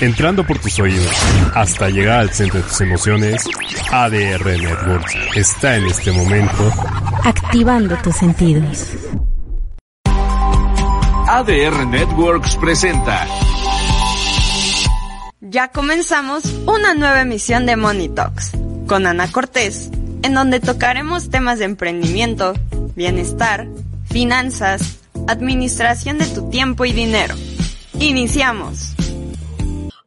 Entrando por tus oídos hasta llegar al centro de tus emociones, ADR Networks está en este momento activando tus sentidos. ADR Networks presenta. Ya comenzamos una nueva emisión de Money Talks con Ana Cortés, en donde tocaremos temas de emprendimiento, bienestar, finanzas, administración de tu tiempo y dinero. Iniciamos.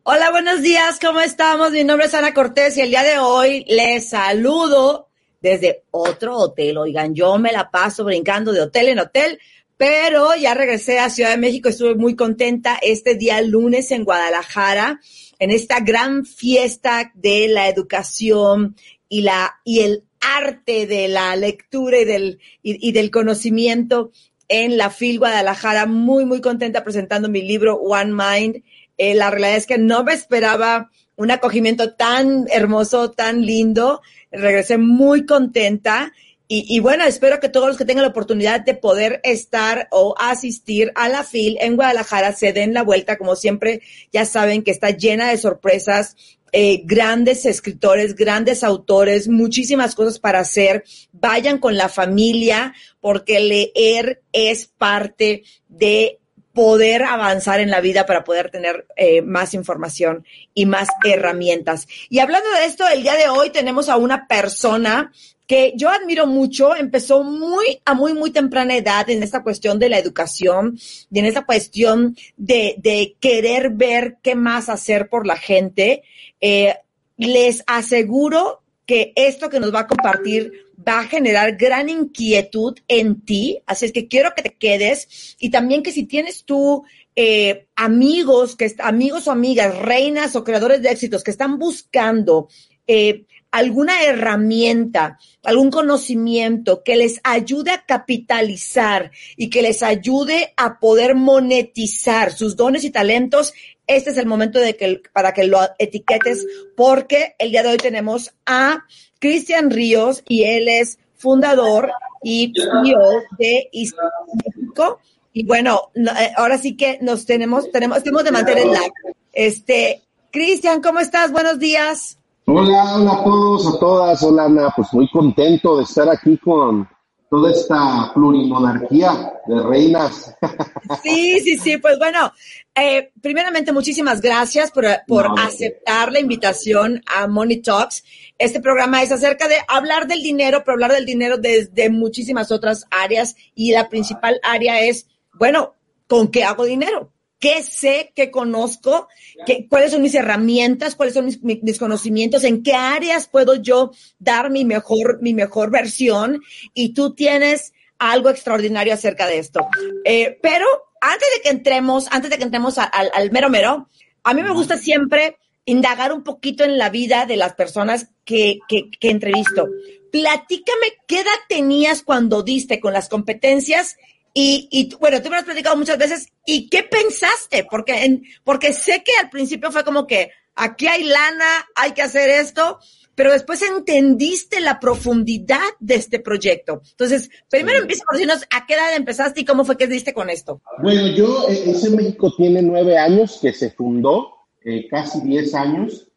Hola, buenos días, ¿cómo estamos? Mi nombre es Ana Cortés y el día de hoy les saludo desde otro hotel. Oigan, yo me la paso brincando de hotel en hotel, pero ya regresé a Ciudad de México, estuve muy contenta este día lunes en Guadalajara, en esta gran fiesta de la educación y, la, y el arte de la lectura y del, y, del conocimiento en la FIL Guadalajara, muy, muy contenta presentando mi libro One Mind eh, la realidad es que no me esperaba un acogimiento tan hermoso, tan lindo. Regresé muy contenta. Y, bueno, espero que todos los que tengan la oportunidad de poder estar o asistir a la FIL en Guadalajara se den la vuelta. Como siempre, ya saben que está llena de sorpresas, eh, grandes escritores, grandes autores, muchísimas cosas para hacer. Vayan con la familia porque leer es parte de poder avanzar en la vida para poder tener eh, más información y más herramientas. Y hablando de esto, el día de hoy tenemos a una persona que yo admiro mucho, empezó muy a muy, muy temprana edad en esta cuestión de la educación y en esta cuestión de, de querer ver qué más hacer por la gente. Eh, les aseguro que esto que nos va a compartir va a generar gran inquietud en ti, así es que quiero que te quedes. Y también que si tienes tú eh, amigos, que amigos o amigas, reinas o creadores de éxitos que están buscando eh, alguna herramienta, algún conocimiento que les ayude a capitalizar y que les ayude a poder monetizar sus dones y talentos, este es el momento de que, para que lo etiquetes porque el día de hoy tenemos a Cristian Ríos y él es fundador y CEO de México. Y bueno, eh, ahora sí que nos tenemos, tenemos, tenemos de mantener el. Este, Cristian, ¿cómo estás? Buenos días. Hola, hola a todos, a todas. Hola, Ana. Pues muy contento de estar aquí con toda esta plurimonarquía de reinas. Sí, sí, sí. Pues bueno, eh, primeramente, muchísimas gracias por, por aceptar la invitación a Money Talks. Este programa es acerca de hablar del dinero, pero hablar del dinero desde muchísimas otras áreas y la principal área es, bueno, ¿con qué hago dinero? ¿Qué sé, qué conozco? Qué, ¿Cuáles son mis herramientas? ¿Cuáles son mis, mis, conocimientos? ¿En qué áreas puedo yo dar mi mejor, mi mejor versión? Y tú tienes algo extraordinario acerca de esto. Eh, pero antes de que entremos, antes de que entremos al, al mero mero, a mí me gusta siempre indagar un poquito en la vida de las personas que, que, que entrevisto. Platícame qué edad tenías cuando diste con las competencias y, y, bueno, tú me lo has platicado muchas veces. ¿Y qué pensaste? Porque, en, porque sé que al principio fue como que aquí hay lana, hay que hacer esto, pero después entendiste la profundidad de este proyecto. Entonces, primero empieza por decirnos a qué edad empezaste y cómo fue que diste con esto. Bueno, yo, eh, ese México tiene nueve años que se fundó, eh, casi diez años.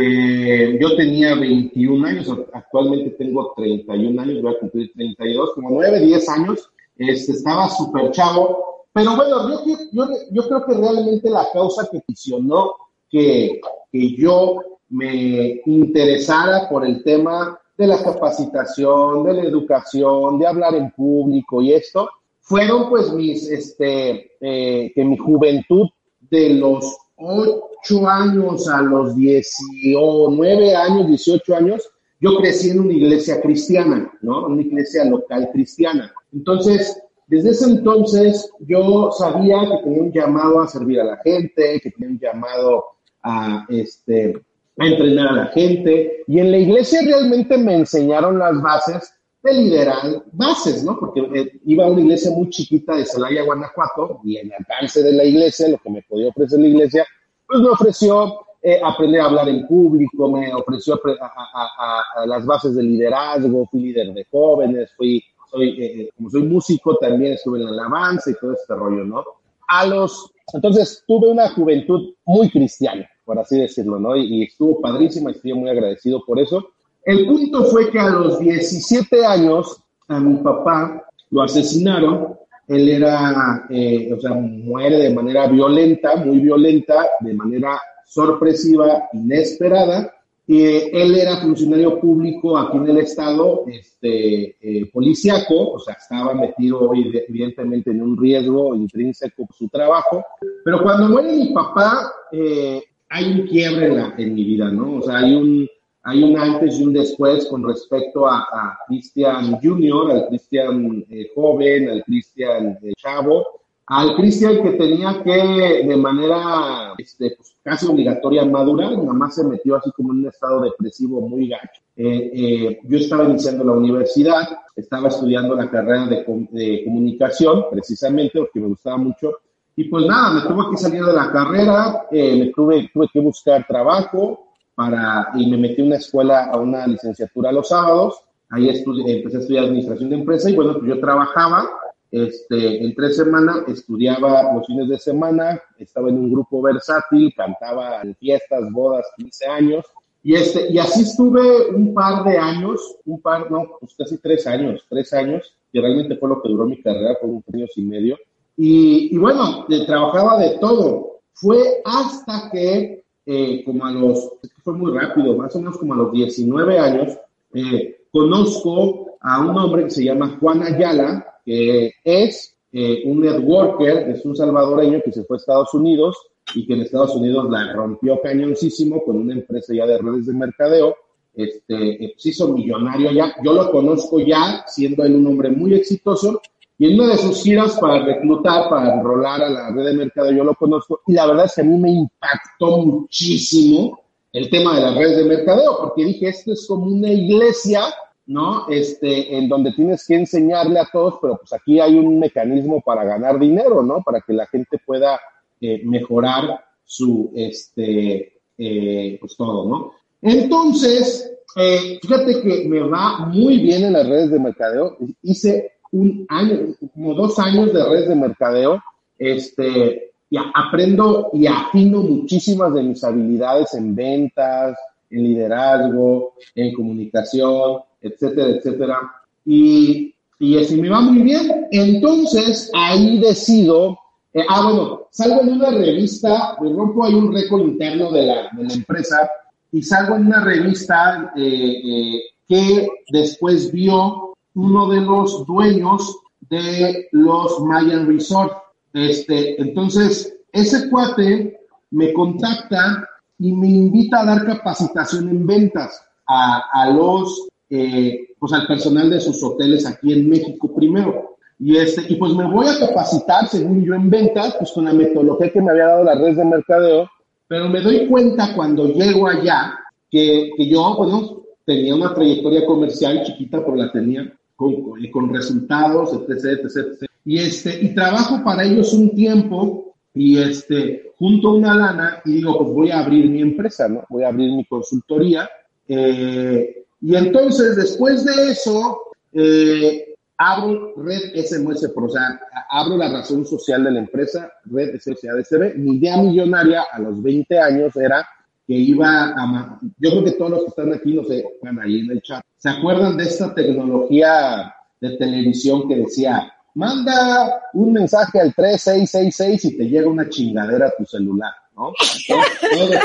Eh, yo tenía 21 años, actualmente tengo 31 años, voy a cumplir 32, como nueve, diez años este, estaba súper chavo, pero bueno, yo, yo, yo, creo que realmente la causa que visionó que, que yo me interesara por el tema de la capacitación, de la educación, de hablar en público y esto, fueron pues mis, este, eh, que mi juventud de los 8 años a los 19 años, 18 años, yo crecí en una iglesia cristiana, ¿no? Una iglesia local cristiana. Entonces, desde ese entonces yo sabía que tenía un llamado a servir a la gente, que tenía un llamado a, este, a entrenar a la gente. Y en la iglesia realmente me enseñaron las bases de liderar bases, ¿no? Porque eh, iba a una iglesia muy chiquita de Celaya, Guanajuato, y el alcance de la iglesia, lo que me podía ofrecer la iglesia, pues me ofreció eh, aprender a hablar en público, me ofreció a, las bases de liderazgo, fui líder de jóvenes, fui, soy, eh, como soy músico, también estuve en la alabanza y todo este rollo, ¿no? A los, entonces tuve una juventud muy cristiana, por así decirlo, ¿no? Y, y estuvo padrísima, estoy muy agradecido por eso. El punto fue que a los 17 años a mi papá lo asesinaron. Él era, eh, o sea, muere de manera violenta, muy violenta, de manera sorpresiva, inesperada. Y él era funcionario público aquí en el estado, este, eh, policíaco, o sea, estaba metido evidentemente en un riesgo intrínseco su trabajo. Pero cuando muere mi papá, eh, hay un quiebre en, la, en mi vida, ¿no? O sea, hay un, hay un antes y un después con respecto a, a Cristian Junior, al Cristian eh, joven, al Cristian eh, chavo, al Cristian que tenía que de manera este, pues, casi obligatoria madurar, nada más se metió así como en un estado depresivo muy gacho. Eh, yo estaba iniciando la universidad, estaba estudiando la carrera de, de comunicación, precisamente porque me gustaba mucho, y pues nada, me tuve que salir de la carrera, me tuve, tuve que buscar trabajo, para, y me metí a una escuela, a una licenciatura los sábados, ahí empecé a estudiar administración de empresa y bueno, pues yo trabajaba, este, en tres semanas estudiaba los fines de semana, estaba en un grupo versátil, cantaba en fiestas, bodas, 15 años, y, este, y así estuve un par de años, un par, no, pues casi tres años, tres años, que realmente fue lo que duró mi carrera, fue un años y medio. Y, y bueno, trabajaba de todo. Fue hasta que eh, como a los, fue muy rápido, más o menos como a los 19 años, eh, conozco a un hombre que se llama Juan Ayala, que es eh, un networker, es un salvadoreño que se fue a Estados Unidos y que en Estados Unidos la rompió cañoncísimo con una empresa ya de redes de mercadeo. Este, se hizo millonario ya. Yo lo conozco ya, siendo él un hombre muy exitoso y en una de sus giras para reclutar, para enrolar a la red de mercado, yo lo conozco, y la verdad es que a mí me impactó muchísimo el tema de las redes de mercadeo, porque dije, esto es como una iglesia, ¿no? Este, en donde tienes que enseñarle a todos, pero pues aquí hay un mecanismo para ganar dinero, ¿no? Para que la gente pueda eh, mejorar su, este, eh, pues todo, ¿no? Entonces, eh, fíjate que me va muy bien en las redes de mercadeo. Hice un año, como dos años de redes de mercadeo, este, y aprendo y afino muchísimas de mis habilidades en ventas, en liderazgo, en comunicación, etcétera, etcétera. Y, y así me va muy bien. Entonces, ahí decido, eh, ah, bueno, salgo en una revista, me rompo ahí un récord interno de la, de la empresa y salgo en una revista eh, eh, que después vio uno de los dueños de los Mayan Resort. Este, entonces, ese cuate me contacta y me invita a dar capacitación en ventas a, los, eh, pues al personal de sus hoteles aquí en México primero. Y, este, y pues me voy a capacitar, según yo, en ventas, pues con la metodología que me había dado la red de mercadeo, pero me doy cuenta cuando llego allá que, que yo, bueno, tenía una trayectoria comercial chiquita, pero la tenía, con, con resultados, etc, etc, Y, este, y trabajo para ellos un tiempo y este, junto a una lana y digo, pues voy a abrir mi empresa, ¿no? Voy a abrir mi consultoría. Eh, y entonces, después de eso, eh, abro Red SMS Pro, o sea, abro la razón social de la empresa, Red SSADCB. Mi idea millonaria a los 20 años era que iba a... Yo creo que todos los que están aquí, no sé, van ahí en el chat, ¿se acuerdan de esta tecnología de televisión que decía, manda un mensaje al 3666 y te llega una chingadera a tu celular, ¿no? Todos,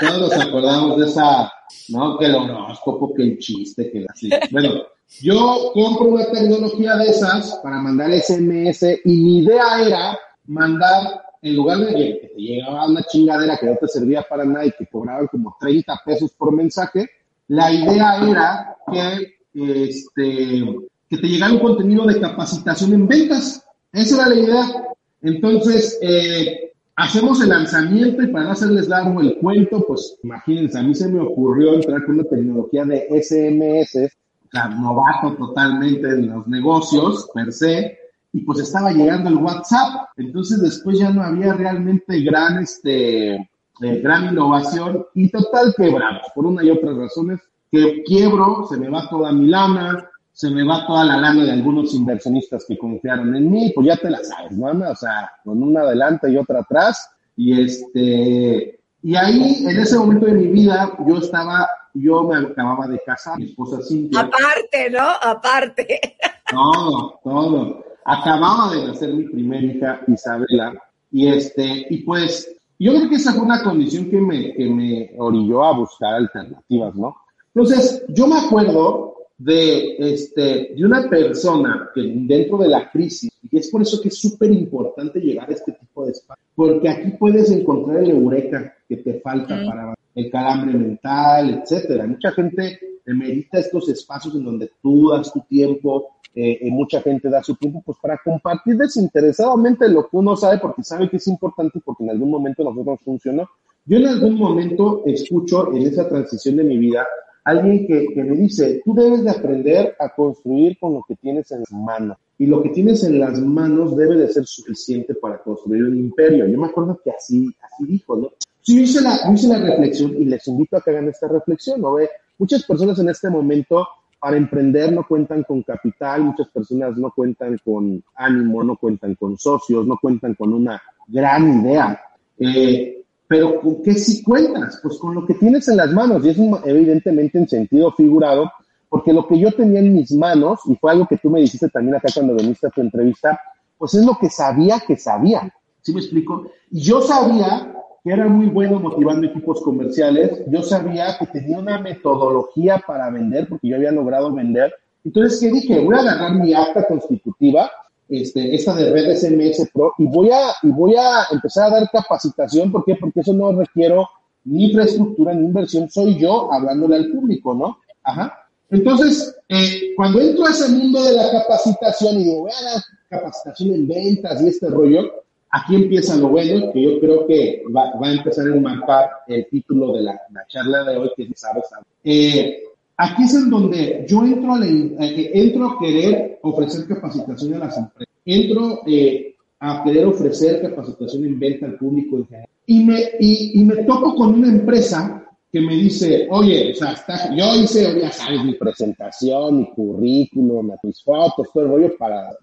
todos nos acordamos de esa, ¿no? Que el horóscopo, que el chiste, que así. Bueno, yo compro una tecnología de esas para mandar SMS y mi idea era mandar en lugar de que te llegaba una chingadera que no te servía para nada y que cobraban como 30 pesos por mensaje, la idea era que, este, que te llegara un contenido de capacitación en ventas. Esa era la idea. Entonces, eh, hacemos el lanzamiento y para no hacerles largo el cuento, pues imagínense, a mí se me ocurrió entrar con una tecnología de SMS, o sea, novato totalmente en los negocios per se, y pues estaba llegando el WhatsApp, entonces después ya no había realmente gran, este, eh, gran innovación y total quebramos por una y otras razones, que quiebro, se me va toda mi lana, se me va toda la lana de algunos inversionistas que confiaron en mí, pues ya te la sabes, ¿no? O sea, con una adelante y otra atrás, y este, y ahí, en ese momento de mi vida, yo estaba, yo me acababa de casar, mi esposa Cintia. Aparte, ¿no? Aparte. Todo, todo. Acababa de nacer mi primera hija, Isabela, y este, y pues, yo creo que esa fue una condición que me, que me orilló a buscar alternativas, ¿no? Entonces, yo me acuerdo de, este, de una persona que dentro de la crisis, y es por eso que es súper importante llegar a este tipo de espacio, porque aquí puedes encontrar el eureka que te falta para el calambre mental, etcétera. Mucha gente merita estos espacios en donde tú das tu tiempo, eh, y mucha gente da su tiempo, pues para compartir desinteresadamente lo que uno sabe, porque sabe que es importante, porque en algún momento nosotros funcionó. Yo en algún momento escucho en esa transición de mi vida alguien que, me dice, tú debes de aprender a construir con lo que tienes en las manos. Y lo que tienes en las manos debe de ser suficiente para construir un imperio. Yo me acuerdo que así, así dijo, ¿no? Yo hice, la, yo la reflexión y les invito a que hagan esta reflexión, ¿no? Ve, muchas personas en este momento para emprender no cuentan con capital, muchas personas no cuentan con ánimo, no cuentan con socios, no cuentan con una gran idea. Eh, pero ¿con qué sí cuentas? Pues con lo que tienes en las manos, y es evidentemente en sentido figurado, porque lo que yo tenía en mis manos, y fue algo que tú me dijiste también acá cuando viniste a tu entrevista, pues es lo que sabía que sabía. ¿Sí me explico? Y yo sabía que era muy bueno motivando equipos comerciales, yo sabía que tenía una metodología para vender, porque yo había logrado vender. Entonces, ¿qué dije? Voy a agarrar mi acta constitutiva este, esta de red SMS Pro y voy a, y voy a empezar a dar capacitación. ¿Por qué? Porque eso no requiero ni infraestructura ni inversión, soy yo hablándole al público, ¿no? Ajá. Entonces, eh, cuando entro a ese mundo de la capacitación y digo, voy a dar capacitación en ventas y este rollo, aquí empieza lo bueno, que yo creo que va, va a empezar a enmarcar el título de la, la, charla de hoy, que es Sabes, eh, Aquí es en donde yo entro a, eh, entro a querer ofrecer capacitación a las empresas, entro eh, a querer ofrecer capacitación en venta al público en general. Y me, y, y me topo con una empresa que me dice, oye, o sea, está, yo hice, ya sabes, mi presentación, mi currículum, mis fotos, todo el rollo para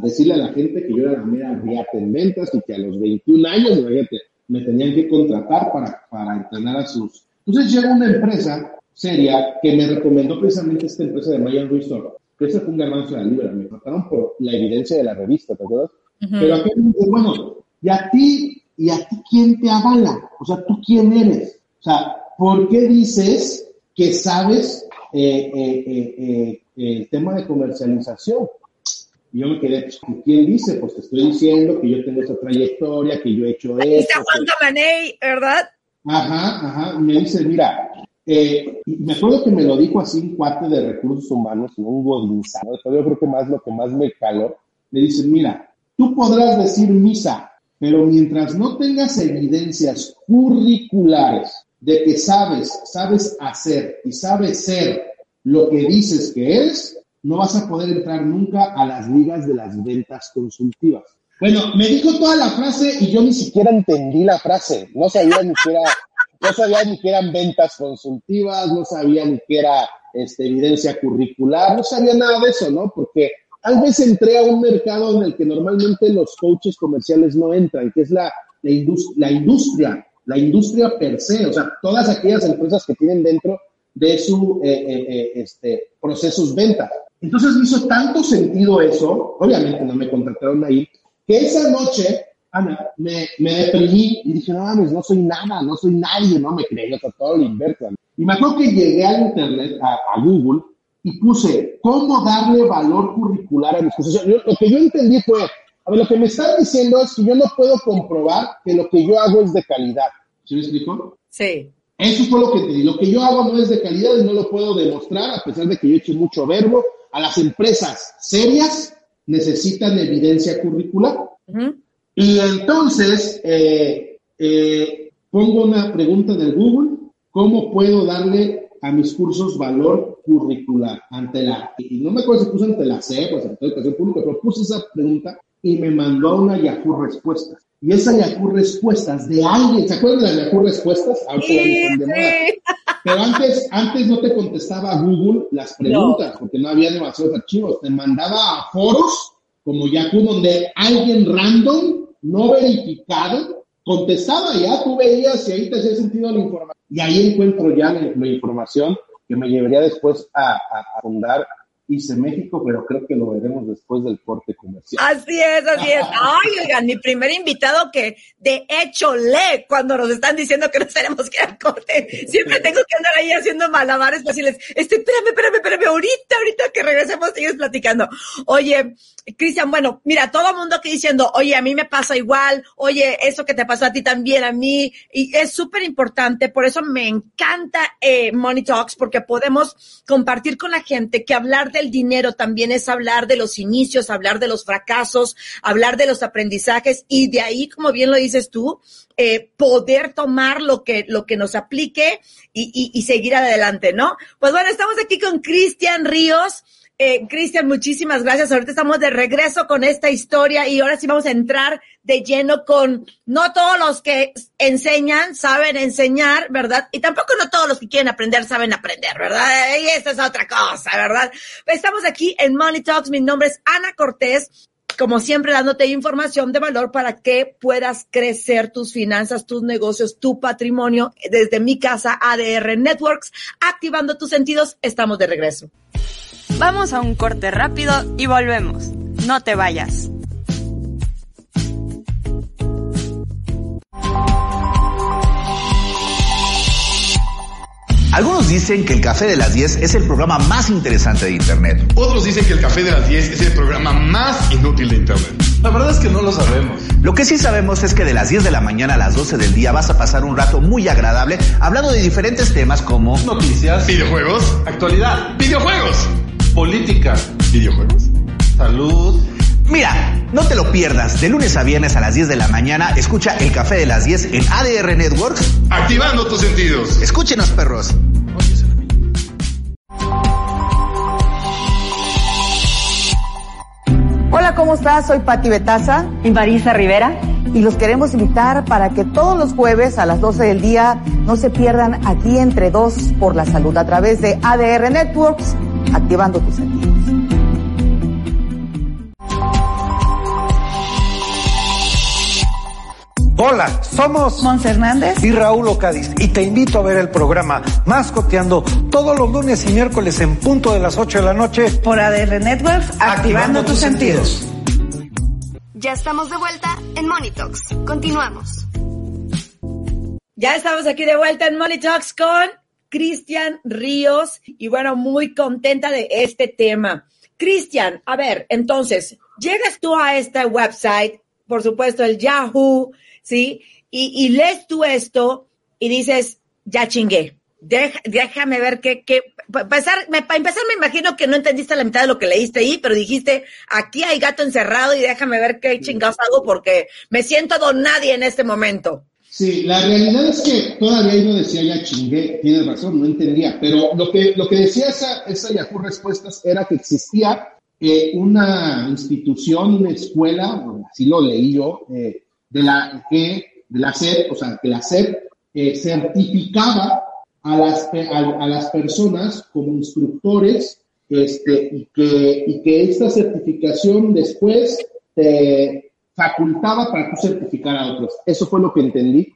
decirle a la gente que yo era la mera riata en ventas y que a los 21 años, me tenían que contratar para, para entrenar a sus... Entonces llega una empresa seria que me recomendó precisamente esta empresa de Mayan Resort, que esa fue un garbanzo de la libra, me trataron por la evidencia de la revista, ¿te acuerdas? Pero aquí me dice, bueno, ¿y a ti, y a ti quién te avala? O sea, ¿tú quién eres? O sea, ¿por qué dices que sabes eh, eh, eh, el tema de comercialización? Y yo me quedé, pues, ¿quién dice? Pues te estoy diciendo que yo tengo esa trayectoria, que yo he hecho esto. Está Juan Camaney, ¿verdad? Ajá, ajá. Me dice, mira, eh, me acuerdo que me lo dijo así un cuate de recursos humanos, un godinzado, yo creo que más lo que más me caló, me dice, mira, tú podrás decir misa, pero mientras no tengas evidencias curriculares de que sabes, sabes hacer y sabes ser lo que dices que eres, no vas a poder entrar nunca a las ligas de las ventas consultivas. Bueno, me dijo toda la frase y yo ni siquiera entendí la frase, no sabía ni siquiera no sabía ni que eran ventas consultivas, no sabía ni que era este, evidencia curricular, no sabía nada de eso, ¿no? Porque tal vez entré a un mercado en el que normalmente los coaches comerciales no entran, que es la, la, la industria, la industria per se, o sea, todas aquellas empresas que tienen dentro de su eh, eh, eh, este, procesos venta. Entonces me hizo tanto sentido eso, obviamente no me contrataron ahí, que esa noche Ana, me, me deprimí y dije, no mames, no soy nada, no soy nadie, no me o sea, todo lo inverso. Y me acuerdo que llegué al internet, a, a, Google, y puse, ¿cómo darle valor curricular a mis cosas? Lo, lo que yo entendí fue, a ver, lo que me están diciendo es que yo no puedo comprobar que lo que yo hago es de calidad. ¿Sí me explico? Sí. Eso fue lo que entendí. Lo que yo hago no es de calidad y no lo puedo demostrar, a pesar de que yo he hecho mucho verbo. A las empresas serias necesitan evidencia curricular. Uh -huh. Y entonces eh, eh, pongo una pregunta en el Google, ¿cómo puedo darle a mis cursos valor curricular ante la, y no me acuerdo si puse ante la CEP o Secretaría de Educación Pública, pero puse esa pregunta y me mandó una Yahoo Respuestas. Y esa Yahoo Respuestas de alguien, ¿se acuerdan de las Yahoo Respuestas? Sí, sí. Pero antes, antes no te contestaba Google las preguntas, no. porque no había demasiados archivos. Te mandaba a foros como Yahoo, donde alguien random, no verificado, contestaba y ya tú veías si ahí te hacía sentido la información. Y ahí encuentro ya la, la información que me llevaría después a, a, a fundar hice México, pero creo que lo veremos después del corte comercial. Así es, así es. Ay, oigan, mi primer invitado que de hecho lee cuando nos están diciendo que no tenemos que ir al corte. Siempre tengo que andar ahí haciendo malabares fáciles. Este, espérame, espérame, espérame, ahorita, ahorita que regresemos sigues platicando. Oye, Cristian, bueno, mira, todo el mundo aquí diciendo, oye, a mí me pasa igual, oye, eso que te pasó a ti también, a mí, y es súper importante, por eso me encanta eh, Money Talks, porque podemos compartir con la gente que hablar del dinero también es hablar de los inicios, hablar de los fracasos, hablar de los aprendizajes, y de ahí, como bien lo dices tú, eh, poder tomar lo que, lo que nos aplique y, y, y seguir adelante, ¿no? Pues bueno, estamos aquí con Cristian Ríos, eh, Cristian, muchísimas gracias. Ahorita estamos de regreso con esta historia y ahora sí vamos a entrar de lleno con no todos los que enseñan saben enseñar, ¿verdad? Y tampoco no todos los que quieren aprender saben aprender, ¿verdad? Y esta es otra cosa, ¿verdad? Estamos aquí en Money Talks. Mi nombre es Ana Cortés como siempre, dándote información de valor para que puedas crecer tus finanzas, tus negocios, tu patrimonio desde mi casa ADR Networks, activando tus sentidos. Estamos de regreso. Vamos a un corte rápido y volvemos. No te vayas. Algunos dicen que el Café de las 10 es el programa más interesante de Internet. Otros dicen que el Café de las 10 es el programa más inútil de Internet. La verdad es que no lo sabemos. Lo que sí sabemos es que de las 10 de la mañana a las 12 del día vas a pasar un rato muy agradable hablando de diferentes temas como noticias, videojuegos, actualidad, videojuegos, política, videojuegos, salud. Mira, no te lo pierdas. De lunes a viernes a las 10 de la mañana, escucha el café de las 10 en ADR Networks. Activando tus sentidos. Escúchenos, perros. Hola, ¿cómo estás? Soy Patti Betaza y Marisa Rivera. Y los queremos invitar para que todos los jueves a las 12 del día no se pierdan aquí entre dos por la salud a través de ADR Networks, activando tus sentidos. Hola, somos Mons Hernández y Raúl Ocadiz y te invito a ver el programa Mascoteando todos los lunes y miércoles en punto de las 8 de la noche por ADR Networks, activando, activando tus, tus sentidos. sentidos. Ya estamos de vuelta en Talks. Continuamos. Ya estamos aquí de vuelta en Money Talks con Cristian Ríos y bueno, muy contenta de este tema. Cristian, a ver, entonces, llegas tú a este website, por supuesto, el Yahoo, ¿sí? Y, y lees tú esto y dices, ya chingué. Deja, déjame ver qué, qué, para empezar, me, para empezar me imagino que no entendiste la mitad de lo que leíste ahí, pero dijiste, aquí hay gato encerrado y déjame ver qué chingados hago porque me siento don nadie en este momento. Sí, la realidad es que todavía no decía ya chingué, tienes razón, no entendía, pero lo que, lo que decía esa, esa Yahoo Respuestas era que existía eh, una institución, una escuela, así lo leí yo, eh, de la que de la SEP, o sea, que la SEP eh, certificaba a las, a, a, las personas como instructores este, y, que, y que esta certificación después te facultaba para tú certificar a otros. Eso fue lo que entendí.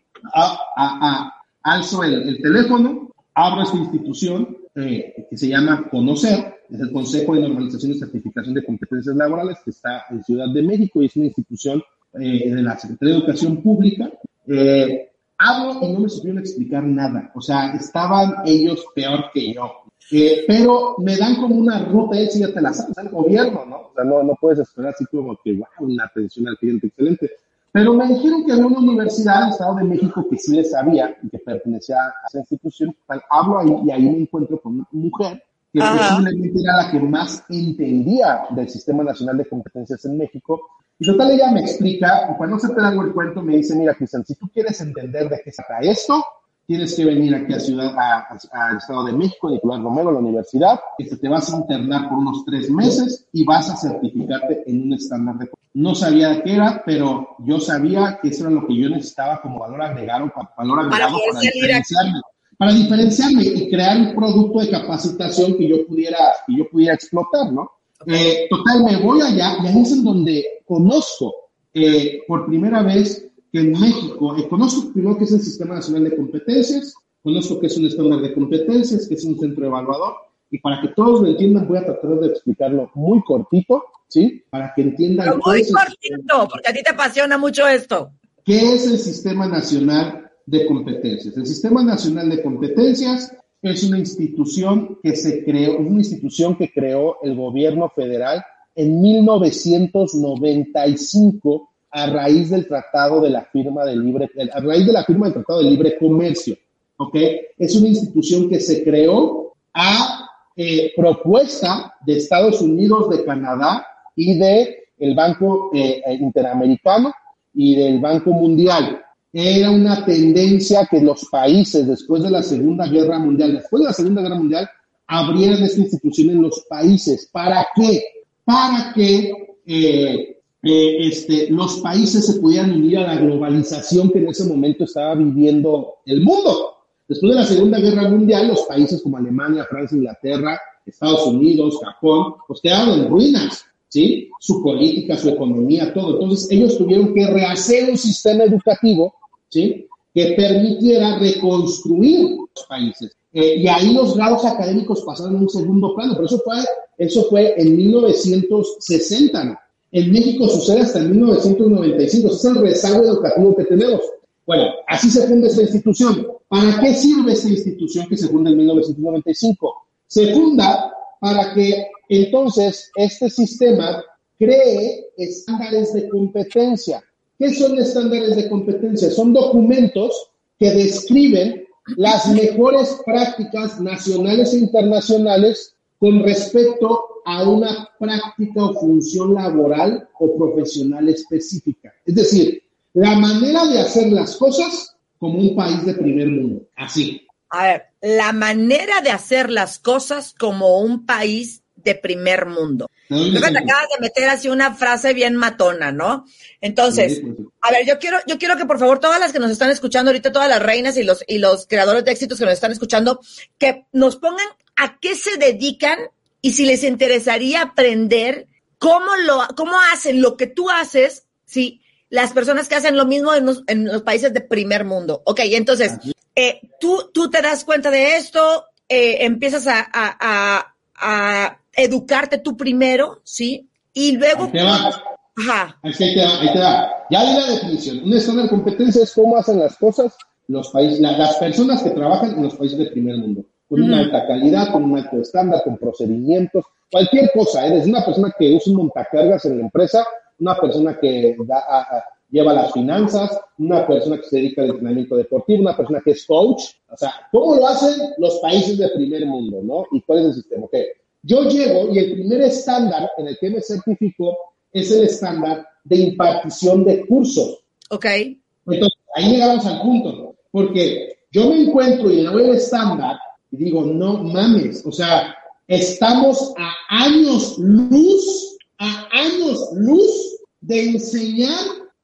Alzo el, el, teléfono, abro esta institución eh, que se llama Conocer, es el Consejo de Normalización y Certificación de Competencias Laborales, que está en Ciudad de México y es una institución eh, de la Secretaría de Educación Pública. Eh, hablo y no me supieron explicar nada. O sea, estaban ellos peor que yo. Eh, pero me dan como una ruta, y ya te la sabes, el gobierno, ¿no? O sea, no, no puedes esperar así como que, wow, una atención al cliente excelente. Pero me dijeron que había una universidad del Estado de México que sí le sabía y que pertenecía a esa institución. Hablo ahí y ahí me encuentro con una mujer que Ajá. posiblemente era la que más entendía del Sistema Nacional de Competencias en México. Y total, ella me explica, y cuando se te hago el cuento, me dice, mira, Cristian, si tú quieres entender de qué se trata esto, tienes que venir aquí a Ciudad, al Estado de México, Nicolás Romero, a la universidad, que te vas a internar por unos tres meses y vas a certificarte en un estándar de... No sabía qué era, pero yo sabía que eso era lo que yo necesitaba como valor agregado, valor agregado para aquí. diferenciarme para diferenciarme y crear un producto de capacitación que yo pudiera, que yo pudiera explotar, ¿no? Eh, total, me voy allá y ahí es en donde conozco eh, por primera vez que en México, eh, conozco primero que es el Sistema Nacional de Competencias, conozco que es un estándar de competencias, que es un centro evaluador, y para que todos lo entiendan voy a tratar de explicarlo muy cortito, ¿sí? Para que entiendan Pero muy cortito, porque a ti te apasiona mucho esto. ¿Qué es el Sistema Nacional de Competencias? El Sistema Nacional de Competencias es una institución que se creó, es una institución que creó el gobierno federal en 1995 a raíz del Tratado de la Firma de Libre, a raíz de la firma del Tratado de Libre Comercio, ¿ok? Es una institución que se creó a eh, propuesta de Estados Unidos, de Canadá y de el Banco eh, eh, Interamericano y del Banco Mundial. Era una tendencia que los países, después de la Segunda Guerra Mundial, después de la Segunda Guerra Mundial, abrieran esta institución en los países. ¿Para qué? Para que eh, eh, este, los países se pudieran unir a la globalización que en ese momento estaba viviendo el mundo. Después de la Segunda Guerra Mundial, los países como Alemania, Francia, Inglaterra, Estados Unidos, Japón, pues quedaron en ruinas, ¿sí? Su política, su economía, todo. Entonces, ellos tuvieron que rehacer un sistema educativo, ¿sí? Que permitiera reconstruir los países. Eh, y ahí los grados académicos pasaron a un segundo plano, pero eso fue, eso fue en 1960, ¿no? En México sucede hasta en 1995, ese es el rezago educativo que tenemos. Bueno, así se funda esta institución. ¿Para qué sirve esta institución que se funda en 1995? Se funda para que entonces este sistema cree estándares de competencia. ¿Qué son estándares de competencia? Son documentos que describen las mejores prácticas nacionales e internacionales con respecto a una práctica o función laboral o profesional específica. Es decir, la manera de hacer las cosas como un país de primer mundo. Así. A ver, la manera de hacer las cosas como un país de primer mundo. Creo que te acabas de meter así una frase bien matona, ¿no? Entonces, a ver, yo quiero, yo quiero que por favor todas las que nos están escuchando ahorita, todas las reinas y los, y los creadores de éxitos que nos están escuchando, que nos pongan a qué se dedican y si les interesaría aprender cómo lo, cómo hacen lo que tú haces, sí, las personas que hacen lo mismo en los, en los países de primer mundo. Ok, entonces, eh, tú, tú te das cuenta de esto, eh, empiezas a, a, a, a educarte tú primero, ¿sí? Y luego... Ahí te va. Ajá. Ahí te va, ahí te va. Ya di la definición. Un estándar de competencia es cómo hacen las cosas los países, la- las personas que trabajan en los países del primer mundo, con una alta calidad, con un alto estándar, con procedimientos, cualquier cosa, ¿eh? desde una persona que usa un montacargas en la empresa, una persona que da- a- a- lleva las finanzas, una persona que se dedica al entrenamiento deportivo, una persona que es coach, o sea, ¿cómo lo hacen los países del primer mundo, no? ¿Y cuál es el sistema? Ok, yo llego y el primer estándar en el que me certifico es el estándar de impartición de cursos. Ok. Entonces, ahí llegamos al punto, ¿no? porque yo me encuentro y veo el estándar y digo, no mames, o sea, estamos a años luz, a años luz de enseñar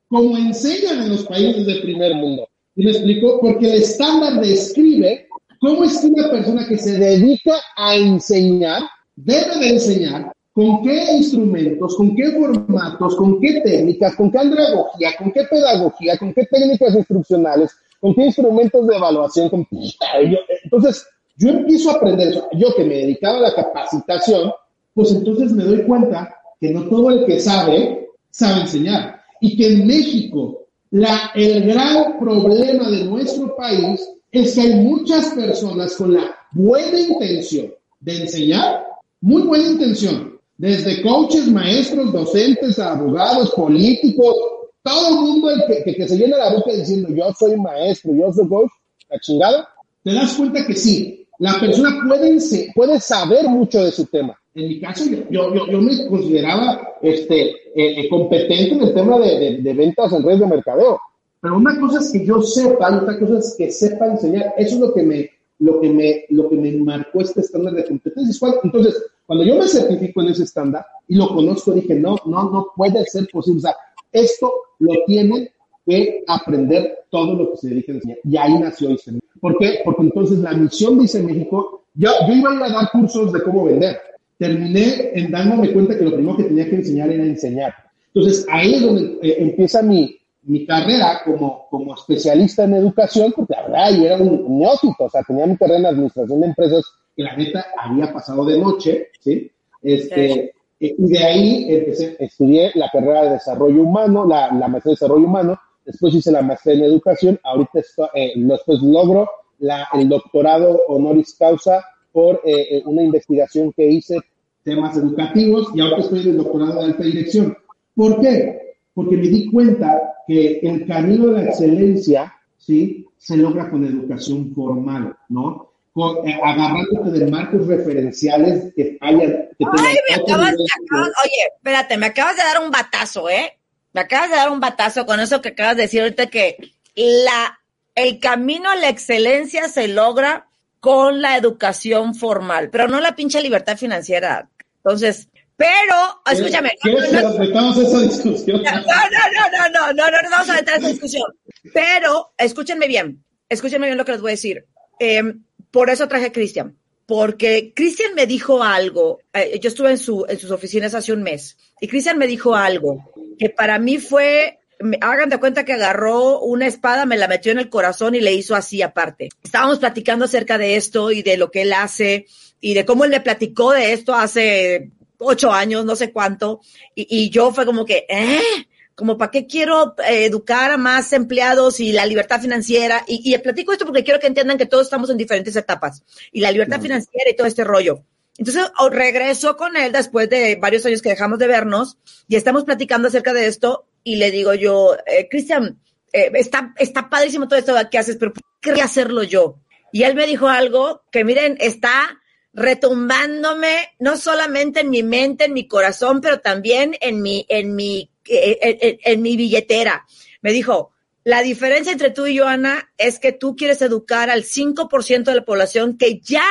como enseñan en los países del primer mundo. ¿Y me explico? Porque el estándar describe cómo es que una persona que se dedica a enseñar debe de enseñar con qué instrumentos, con qué formatos, con qué técnicas, con qué andragogía, con qué pedagogía, con qué técnicas instruccionales, con qué instrumentos de evaluación. Con... Entonces, yo empiezo a aprender eso. Yo que me dedicaba a la capacitación, pues entonces me doy cuenta que no todo el que sabe, sabe enseñar. Y que en México, el gran problema de nuestro país es que hay muchas personas con la buena intención de enseñar, muy buena intención, desde coaches, maestros, docentes, abogados, políticos, todo el mundo el que, que, que se llena la boca diciendo yo soy maestro, yo soy coach, la chingada, te das cuenta que sí, la persona puede, puede saber mucho de su tema. En mi caso, yo, yo, yo me consideraba este, eh, eh, competente en el tema de, de, ventas en redes de mercadeo. Pero una cosa es que yo sepa y otra cosa es que sepa enseñar. Eso es lo que me, lo que me, lo que me marcó este estándar de competencia. Entonces, cuando yo me certifico en ese estándar y lo conozco, dije, no, no, no puede ser posible. O sea, esto lo tiene que aprender todo lo que se dedica a enseñar. Y ahí nació ICE ¿Por qué? Porque entonces la misión de ICE México, yo, yo iba a ir a dar cursos de cómo vender. Terminé en dándome cuenta que lo primero que tenía que enseñar era enseñar. Entonces ahí es donde eh, empieza mi, mi carrera como, como especialista en educación, porque la verdad yo era un neófito, o sea, tenía mi carrera en administración de empresas que la neta había pasado de noche, ¿sí? Este, y de ahí empecé, estudié la carrera de desarrollo humano, la, la maestría de desarrollo humano, después hice la maestría en educación, ahorita eh, después logro la, el doctorado honoris causa por eh, eh, una investigación que hice temas educativos y ahora estoy en el doctorado de alta dirección. ¿Por qué? Porque me di cuenta que el camino de la excelencia, ¿sí? Se logra con educación formal, ¿no? Con, eh, agarrándote de marcos referenciales que hayan... Que Ay, me acabas, me acabas, oye, espérate, me acabas de dar un batazo, ¿eh? Me acabas de dar un batazo con eso que acabas de decir ahorita que la, el camino a la excelencia se logra con la educación formal, pero no la pinche libertad financiera. Entonces, pero, escúchame. No, no, no, esa discusión? No, no, no, no, no, no, no, vamos a entrar en esa discusión. Pero, escúchenme bien, escúchenme bien lo que les voy a decir. Eh, por eso traje a Cristian, porque Cristian me dijo algo, eh, yo estuve en, su, en sus oficinas hace un mes, y Cristian me dijo algo que para mí fue, hagan de cuenta que agarró una espada, me la metió en el corazón y le hizo así aparte. Estábamos platicando acerca de esto y de lo que él hace y de cómo él me platicó de esto hace ocho años, no sé cuánto, y, y yo fue como que, ¿eh? como para qué quiero eh, educar a más empleados y la libertad financiera. Y, y, platico esto porque quiero que entiendan que todos estamos en diferentes etapas y la libertad financiera y todo este rollo. Entonces regreso con él después de varios años que dejamos de vernos y estamos platicando acerca de esto y le digo yo, eh, Cristian, eh, está, está padrísimo todo esto que haces, pero ¿por qué quería hacerlo yo? Y él me dijo algo que miren, está retumbándome no solamente en mi mente, en mi corazón, pero también en mi, en mi en, mi billetera. Me dijo, la diferencia entre tú y yo, Ana, es que tú quieres educar al 5% de la población que ya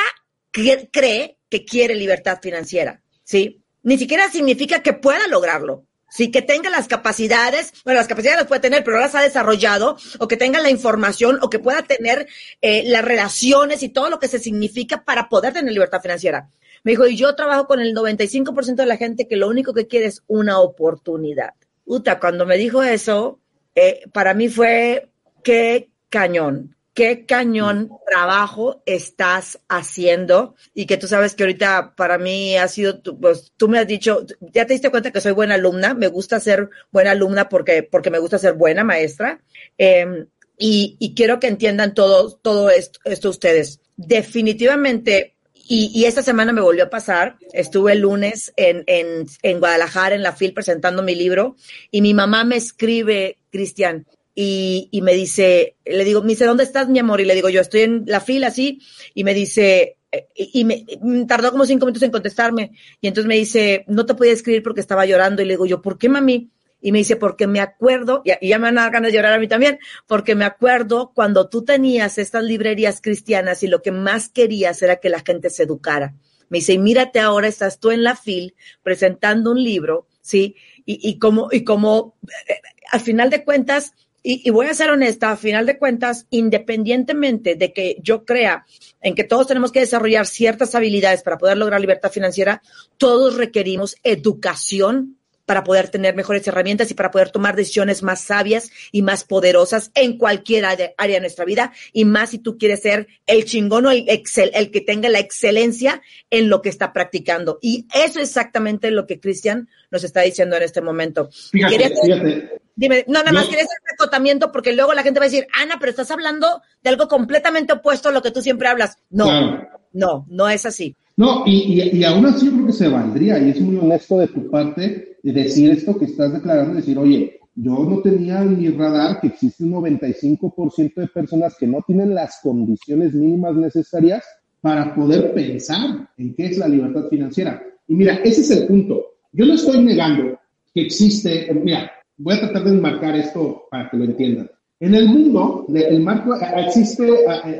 cree que quiere libertad financiera, ¿sí? Ni siquiera significa que pueda lograrlo. Sí, que tenga las capacidades, bueno, las capacidades las puede tener, pero no las ha desarrollado, o que tenga la información, o que pueda tener eh, las relaciones y todo lo que se significa para poder tener libertad financiera. Me dijo, y yo trabajo con el 95% de la gente que lo único que quiere es una oportunidad. Uta, cuando me dijo eso, eh, para mí fue qué cañón, qué cañón trabajo estás haciendo y que tú sabes que ahorita para mí ha sido, pues tú me has dicho, ya te diste cuenta que soy buena alumna, me gusta ser buena alumna porque, porque me gusta ser buena maestra em, y, y, quiero que entiendan todo, todo esto, esto ustedes. Definitivamente y, y, esta semana me volvió a pasar. Estuve el lunes en, en, en Guadalajara, en la FIL, presentando mi libro. Y mi mamá me escribe, Cristian, y, me dice, le digo, me dice, ¿dónde estás, mi amor? Y le digo, yo estoy en la fila, así. Y me dice, eh, y, me tardó como cinco minutos en contestarme. Y entonces me dice, no te podía escribir porque estaba llorando. Y le digo, yo, ¿por qué, mami? Y me dice, porque me acuerdo, y ya me van a ganas de llorar a mí también, porque me acuerdo cuando tú tenías estas librerías cristianas y lo que más querías era que la gente se educara. Me dice, y mírate ahora, estás tú en la FIL presentando un libro, ¿sí? Y, y como, y como, eh, al final de cuentas, y, voy a ser honesta, al final de cuentas, independientemente de que yo crea en que todos tenemos que desarrollar ciertas habilidades para poder lograr libertad financiera, todos requerimos educación para poder tener mejores herramientas y para poder tomar decisiones más sabias y más poderosas en cualquier área de nuestra vida y más si tú quieres ser el chingón o el, excel, el que tenga la excelencia en lo que está practicando. Y eso es exactamente lo que Cristian nos está diciendo en este momento. Fíjate, fíjate. Dime, no, nada más quería hacer un acotamiento porque luego la gente va a decir, Ana, pero estás hablando de algo completamente opuesto a lo que tú siempre hablas. No, claro. no, no es así. No, y, y, y, aún así yo creo que se valdría, y es muy honesto de tu parte decir esto que estás declarando, decir, oye, yo no tenía en mi radar que existe un 95% de personas que no tienen las condiciones mínimas necesarias para poder pensar en qué es la libertad financiera. Y mira, ese es el punto. Yo no estoy negando que existe, mira, voy a tratar de enmarcar esto para que lo entiendan. En el mundo, el marco, existe,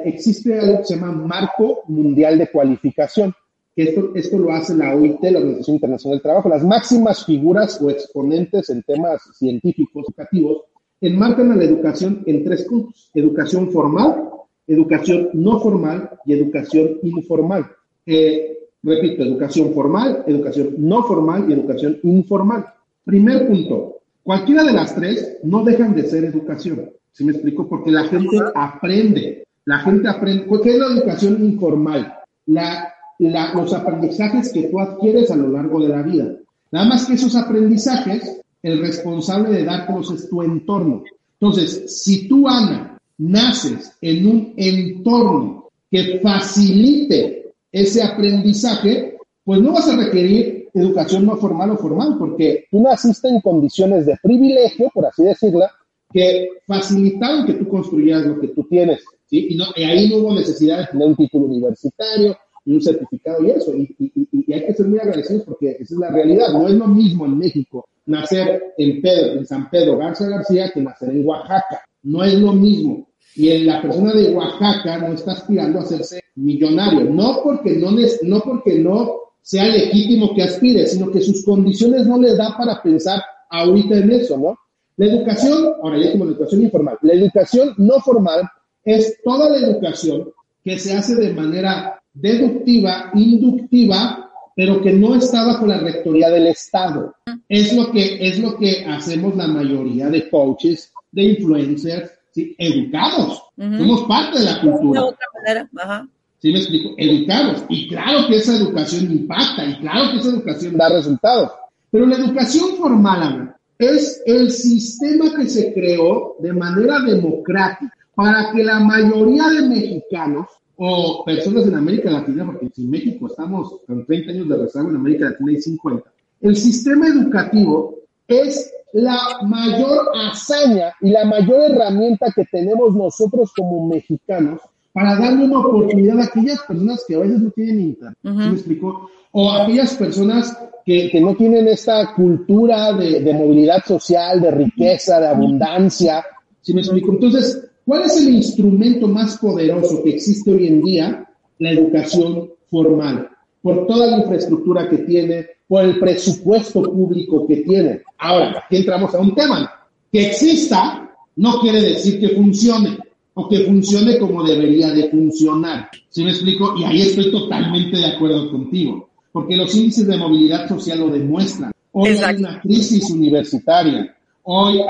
existe algo que se llama Marco Mundial de Cualificación, esto, esto lo hace la OIT, la Organización Internacional del Trabajo. Las máximas figuras o exponentes en temas científicos, educativos, enmarcan a la educación en tres puntos. Educación formal, educación no formal y educación informal. Eh, repito, educación formal, educación no formal y educación informal. Primer punto, cualquiera de las tres no dejan de ser educación. ¿Sí me explico? Porque la gente aprende. La gente aprende. ¿Qué es la educación informal? La, los aprendizajes que tú adquieres a lo largo de la vida. Nada más que esos aprendizajes, el responsable de dártelos es tu entorno. Entonces, si tú, Ana, naces en un entorno que facilite ese aprendizaje, pues no vas a requerir educación no formal o formal, porque tú naciste en condiciones de privilegio, por así decirlo, que facilitaron que tú construyeras lo que tú tienes. Y, no, ahí no hubo necesidad de un título universitario y un certificado y eso, y, y, hay que ser muy agradecidos porque esa es la realidad, no es lo mismo en México nacer en Pedro, en San Pedro Garza García que nacer en Oaxaca, no es lo mismo, y en la persona de Oaxaca no está aspirando a hacerse millonario, no porque no, no porque no sea legítimo que aspire, sino que sus condiciones no le da para pensar ahorita en eso, ¿no? La educación, ahora ya como la educación informal, la educación no formal es toda la educación que se hace de manera deductiva, inductiva, pero que no está bajo la rectoría del Estado. Es lo que, es lo que hacemos la mayoría de coaches, de influencers, educados. Somos parte de la cultura. De otra manera, Ajá. ¿Sí me explico? Educados. Y claro que esa educación impacta, y claro que esa educación da resultados. Pero la educación formal, es el sistema que se creó de manera democrática para que la mayoría de mexicanos o personas en América Latina, porque en México estamos con 30 años de rezago, en América Latina hay 50, el sistema educativo es la mayor hazaña y la mayor herramienta que tenemos nosotros como mexicanos para darle una oportunidad a aquellas personas que a veces no tienen internet, me explico? O a aquellas personas que, que, no tienen esta cultura de, de, movilidad social, de riqueza, de abundancia, ¿sí me explico? Entonces, ¿cuál es el instrumento más poderoso que existe hoy en día? La educación formal, por toda la infraestructura que tiene, por el presupuesto público que tiene. Ahora, aquí entramos a un tema. Que exista no quiere decir que funcione o que funcione como debería de funcionar. ¿Sí me explico? Y ahí estoy totalmente de acuerdo contigo, porque los índices de movilidad social lo demuestran. Hoy hay una crisis universitaria. Hoy,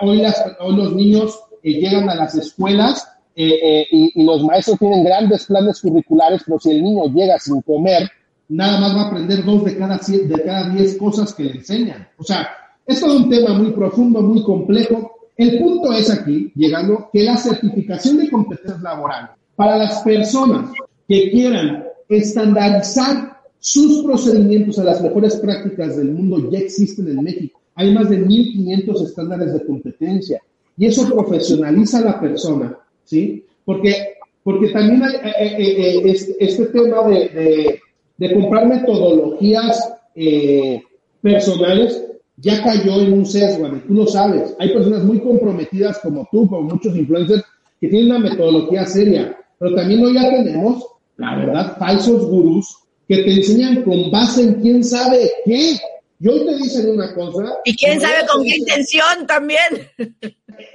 hoy, los niños eh, llegan a las escuelas eh, eh, y, y, los maestros tienen grandes planes curriculares, pero si el niño llega sin comer, nada más va a aprender dos de cada, de cada diez cosas que le enseñan. O sea, es todo un tema muy profundo, muy complejo. El punto es aquí, llegando, que la certificación de competencias laborales para las personas que quieran estandarizar sus procedimientos a las mejores prácticas del mundo ya existen en México. Hay más de 1.500 estándares de competencia y eso profesionaliza a la persona, ¿sí? Porque, porque también eh, eh, eh, este, tema de comprar metodologías personales ya cayó en un sesgo, tú lo sabes. Hay personas muy comprometidas como tú, como muchos influencers, que tienen una metodología seria, pero también hoy ya tenemos, la verdad, falsos gurús que te enseñan con base en quién sabe qué. Y hoy te dicen una cosa. Y quién sabe con qué intención también.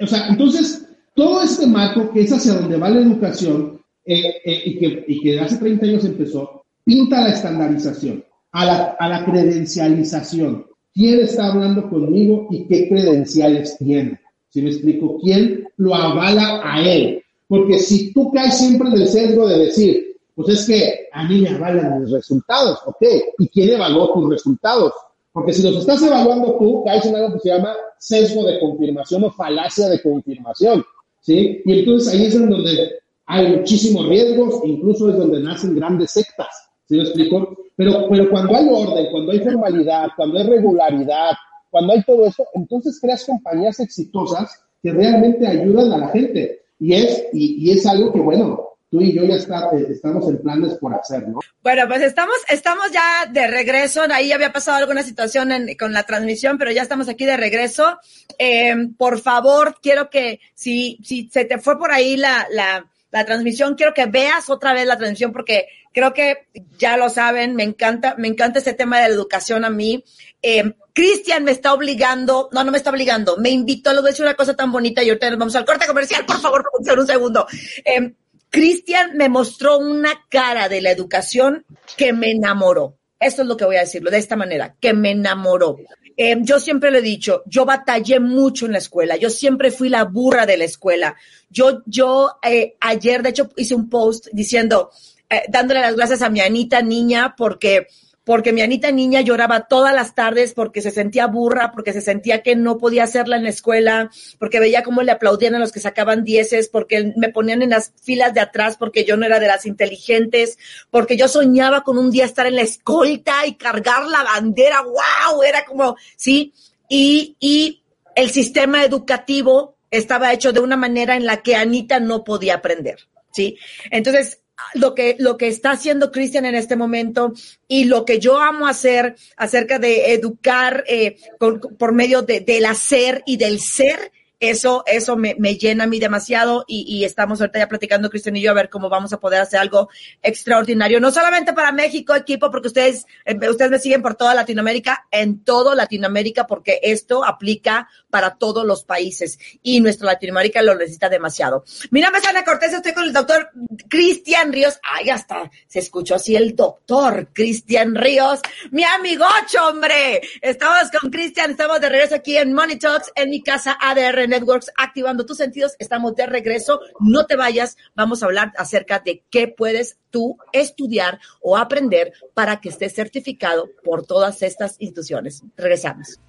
O sea, entonces, todo este marco que es hacia donde va la educación eh, eh, y, que, y que hace 30 años empezó, pinta la estandarización, a la, a la credencialización. ¿Quién está hablando conmigo y qué credenciales tiene? Si me explico, ¿quién lo avala a él? Porque si tú caes siempre en el sesgo de decir, pues es que a mí me avalan mis resultados, ¿ok? ¿Y quién evaluó tus resultados? Porque si los estás evaluando tú, caes en algo que se llama sesgo de confirmación o falacia de confirmación, ¿sí? Y entonces ahí es en donde hay muchísimos riesgos, incluso es donde nacen grandes sectas, ¿Sí me explico? Pero, pero cuando hay orden, cuando hay formalidad, cuando hay regularidad, cuando hay todo eso, entonces creas compañías exitosas que realmente ayudan a la gente. Y es, y, es algo que, bueno, tú y yo ya está, eh, estamos en planes por hacer, ¿no? Bueno, pues estamos, estamos ya de regreso. Ahí había pasado alguna situación con la transmisión, pero ya estamos aquí de regreso. Eh, por favor, quiero que si, si se te fue por ahí la, la, la transmisión, quiero que veas otra vez la transmisión porque creo que ya lo saben, me encanta, me encanta este tema de la educación a mí. Eh, Cristian me está obligando, no, no me está obligando, me invitó, le voy a decir una cosa tan bonita y ahorita nos vamos al corte comercial, por favor, por un segundo. Eh, Cristian me mostró una cara de la educación que me enamoró. Esto es lo que voy a decirlo de esta manera, que me enamoró. Eh, yo siempre le he dicho, yo batallé mucho en la escuela, yo siempre fui la burra de la escuela. Yo, yo eh, ayer, de hecho, hice un post diciendo, eh, dándole las gracias a mi Anita niña porque porque mi Anita niña lloraba todas las tardes porque se sentía burra, porque se sentía que no podía hacerla en la escuela, porque veía cómo le aplaudían a los que sacaban dieces, porque me ponían en las filas de atrás porque yo no era de las inteligentes, porque yo soñaba con un día estar en la escolta y cargar la bandera, wow, era como, sí, y, y el sistema educativo estaba hecho de una manera en la que Anita no podía aprender, ¿sí? Entonces, lo que, lo que está haciendo Cristian en este momento y lo que yo amo hacer acerca de educar eh, por medio de, del hacer y del ser eso, eso me, me, llena a mí demasiado y, y, estamos ahorita ya platicando, Cristian y yo, a ver cómo vamos a poder hacer algo extraordinario, no solamente para México, equipo, porque ustedes, eh, ustedes me siguen por toda Latinoamérica, en todo Latinoamérica, porque esto aplica para todos los países y nuestra Latinoamérica lo necesita demasiado. Mi nombre es Ana Cortés, estoy con el doctor Cristian Ríos. Ay, hasta se escuchó así el doctor Cristian Ríos, mi amigocho, hombre. Estamos con Cristian, estamos de regreso aquí en Money Talks, en mi casa ADR Networks, activando tus sentidos. Estamos de regreso. No te vayas. Vamos a hablar acerca de qué puedes tú estudiar o aprender para que estés certificado por todas estas instituciones. Regresamos.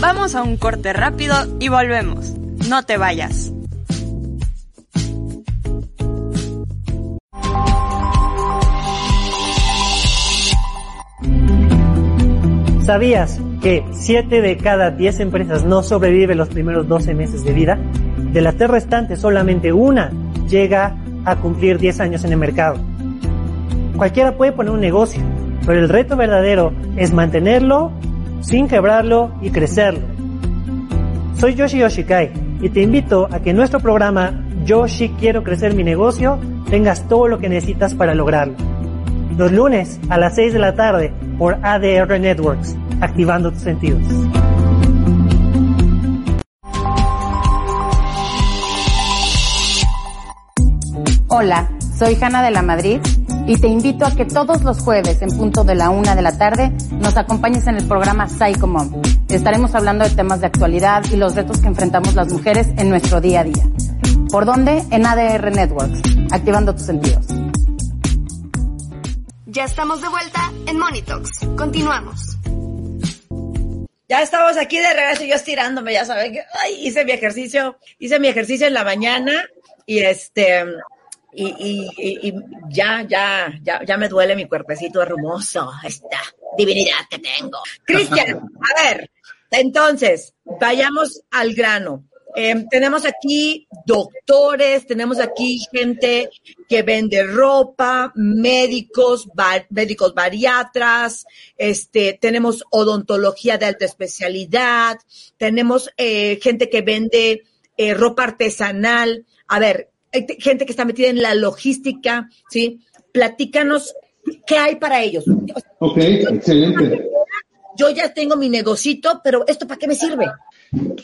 Vamos a un corte rápido y volvemos. No te vayas. ¿Sabías que 7 de cada 10 empresas no sobreviven los primeros 12 meses de vida? De las tres restantes, solamente una llega a cumplir 10 años en el mercado. Cualquiera puede poner un negocio, pero el reto verdadero es mantenerlo sin quebrarlo y crecerlo. Soy Yoshi Yoshikai y te invito a que en nuestro programa Yoshi Quiero Crecer Mi Negocio tengas todo lo que necesitas para lograrlo. Los lunes a las 6 de la tarde por ADR Networks, activando tus sentidos. Hola, soy Hanna de la Madrid y te invito a que todos los jueves en punto de la una de la tarde nos acompañes en el programa Psycho Mom. Estaremos hablando de temas de actualidad y los retos que enfrentamos las mujeres en nuestro día a día. ¿Por dónde? En ADR Networks, activando tus sentidos. Ya estamos de vuelta en Monitox. Continuamos. Ya estamos aquí de regreso, yo estirándome, ya saben que ay, hice mi ejercicio, hice mi ejercicio en la mañana y este y, y, y, ya, ya, ya, ya me duele mi cuerpecito hermoso, esta divinidad que tengo. Cristian, a ver, entonces, vayamos al grano. Eh, tenemos aquí doctores, tenemos aquí gente que vende ropa, médicos, bar, médicos bariatras, este, tenemos odontología de alta especialidad, tenemos eh, gente que vende eh, ropa artesanal. A ver, hay gente que está metida en la logística, ¿sí? Platícanos qué hay para ellos. Ok, excelente. Yo ya tengo mi negocito, pero ¿esto para qué me sirve?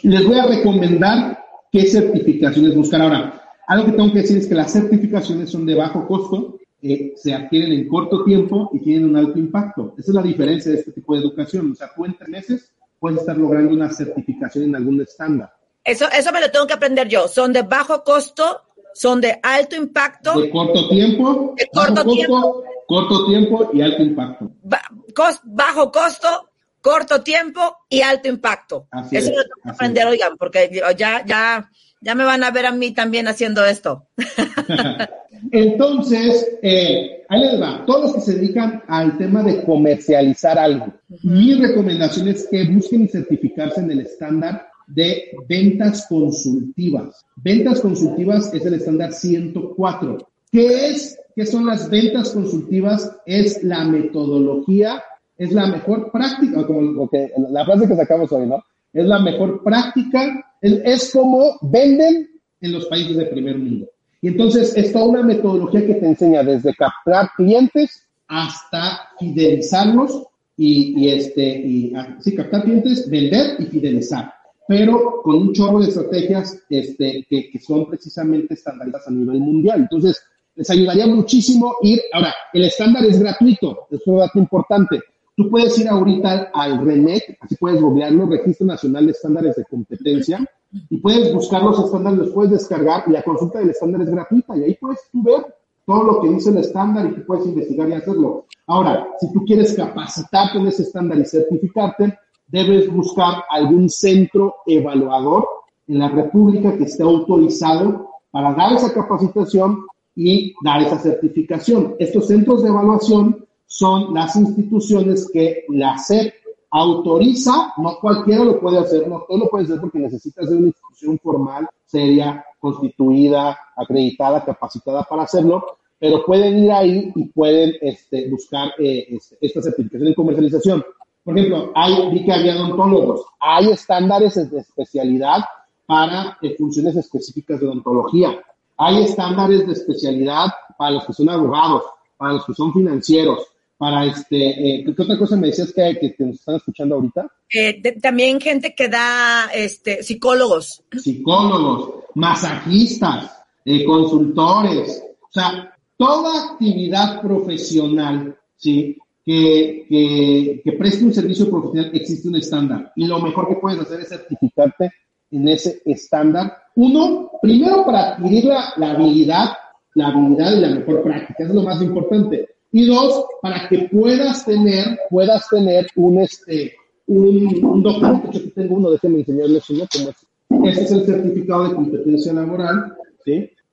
Les voy a recomendar qué certificaciones buscar. Ahora, algo que tengo que decir es que las certificaciones son de bajo costo, eh, se adquieren en corto tiempo y tienen un alto impacto. Esa es la diferencia de este tipo de educación. O sea, tú en tres meses puedes estar logrando una certificación en algún estándar. Eso, eso me lo tengo que aprender yo. Son de bajo costo, son de alto impacto. De corto tiempo. De corto bajo tiempo. Costo, corto tiempo y alto impacto. Ba cos bajo costo, corto tiempo y alto impacto. Así Eso es, lo tengo que aprender, oigan, porque ya, ya, ya me van a ver a mí también haciendo esto. Entonces, eh, ahí les va. Todos los que se dedican al tema de comercializar algo, mi recomendación es que busquen certificarse en el estándar de ventas consultivas. Ventas consultivas es el estándar 104. ¿Qué es? ¿Qué son las ventas consultivas? Es la metodología, es la mejor práctica, como que, la frase que sacamos hoy, ¿no? Es la mejor práctica, es, como venden en los países de primer mundo. Y entonces es toda una metodología que te enseña desde captar clientes hasta fidelizarlos y, y este, y, ah, sí, captar clientes, vender y fidelizar, pero con un chorro de estrategias este, que, que son precisamente estandarizadas a nivel mundial. Entonces, les ayudaría muchísimo ir, ahora, el estándar es gratuito, es un dato importante. Tú puedes ir ahorita al RENEC, así puedes googlearlo, Registro Nacional de Estándares de Competencia, y puedes buscar los estándares, los puedes descargar y la consulta del estándar es gratuita y ahí puedes tú ver todo lo que dice el estándar y tú puedes investigar y hacerlo. Ahora, si tú quieres capacitarte en ese estándar y certificarte, debes buscar algún centro evaluador en la República que esté autorizado para dar esa capacitación y dar esa certificación. Estos centros de evaluación son las instituciones que la SEP autoriza, no cualquiera lo puede hacer, no todo lo puede hacer porque necesitas de una institución formal, seria, constituida, acreditada, capacitada para hacerlo, pero pueden ir ahí y pueden este, buscar eh, este, esta certificación en comercialización. Por ejemplo, hay, vi que había odontólogos, hay estándares de especialidad para eh, funciones específicas de odontología, hay estándares de especialidad para los que son abogados, para los que son financieros, para este, eh, ¿qué otra cosa me decías que, que, que nos están escuchando ahorita? Eh, de, también gente que da este, psicólogos. Psicólogos, masajistas, eh, consultores, o sea, toda actividad profesional, ¿sí? Que, que, que preste un servicio profesional existe un estándar y lo mejor que puedes hacer es certificarte en ese estándar. Uno, primero para adquirir la, la habilidad, la habilidad y la mejor práctica, es lo más importante. Y dos, para que puedas tener, puedas tener un, este, un, documento, yo tengo uno, déjenme enseñarles uno, como es. Este es el certificado de competencia laboral.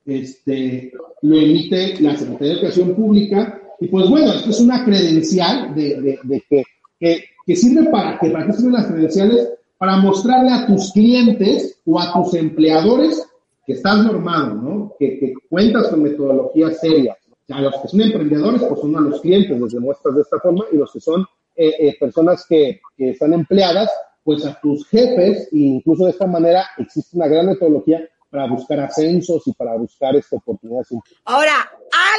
Este, lo emite la Secretaría de Educación Pública, y pues bueno, esto es una credencial de, de, que, que, sirve para que, para qué sirven las credenciales, para mostrarle a tus clientes o a tus empleadores que estás normado, ¿no? Que cuentas con metodologías serias a los que son emprendedores, pues son a los clientes, los demuestras de esta forma, y los que son eh, eh, personas que, están empleadas, pues a tus jefes, e incluso de esta manera existe una gran metodología para buscar ascensos y para buscar esta oportunidades. Ahora,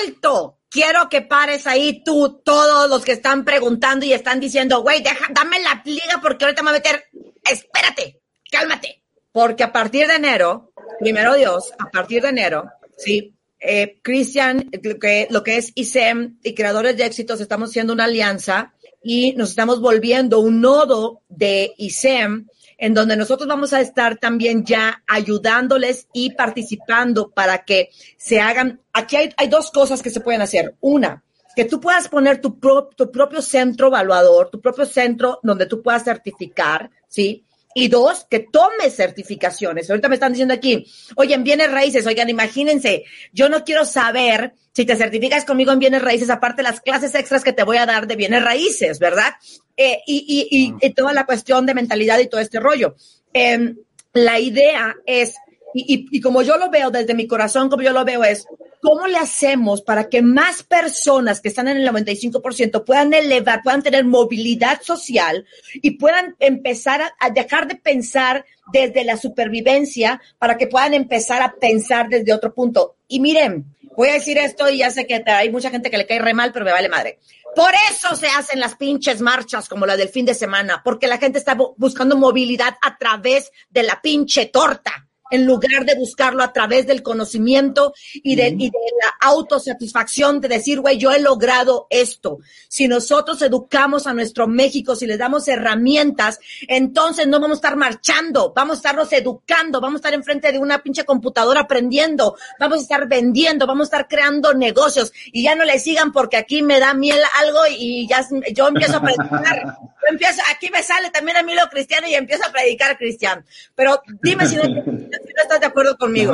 alto, quiero que pares ahí tú, todos los que están preguntando y están diciendo, güey, dame la liga porque ahorita me voy a meter, espérate, cálmate, porque a partir de enero, primero Dios, a partir de enero, sí, eh, que, lo que es ISEM y Creadores de Éxitos, estamos haciendo una alianza y nos estamos volviendo un nodo de ISEM en donde nosotros vamos a estar también ya ayudándoles y participando para que se hagan. Aquí hay, hay dos cosas que se pueden hacer. Una, que tú puedas poner tu, pro, tu propio centro evaluador, tu propio centro donde tú puedas certificar, ¿sí? Y dos, que tome certificaciones. Ahorita me están diciendo aquí, oye, en bienes raíces, oigan, imagínense, yo no quiero saber si te certificas conmigo en bienes raíces, aparte las clases extras que te voy a dar de bienes raíces, ¿verdad? Eh, y, y, y, y, toda la cuestión de mentalidad y todo este rollo. Eh, la idea es, y, y como yo lo veo desde mi corazón, como yo lo veo es, ¿cómo le hacemos para que más personas que están en el 95% puedan elevar, puedan tener movilidad social y puedan empezar a, dejar de pensar desde la supervivencia para que puedan empezar a pensar desde otro punto? Y miren, voy a decir esto y ya sé que hay mucha gente que le cae re mal, pero me vale madre. Por eso se hacen las pinches marchas como la del fin de semana, porque la gente está buscando movilidad a través de la pinche torta en lugar de buscarlo a través del conocimiento y de, y de la autosatisfacción de decir, güey, yo he logrado esto. Si nosotros educamos a nuestro México, si les damos herramientas, entonces no vamos a estar marchando, vamos a estarnos educando, vamos a estar enfrente de una pinche computadora aprendiendo, vamos a estar vendiendo, vamos a estar creando negocios y ya no le sigan porque aquí me da miel algo y ya yo empiezo a predicar. Yo empiezo, aquí me sale también a mí lo cristiano y empiezo a predicar cristiano. Pero dime si no si no estás de acuerdo conmigo.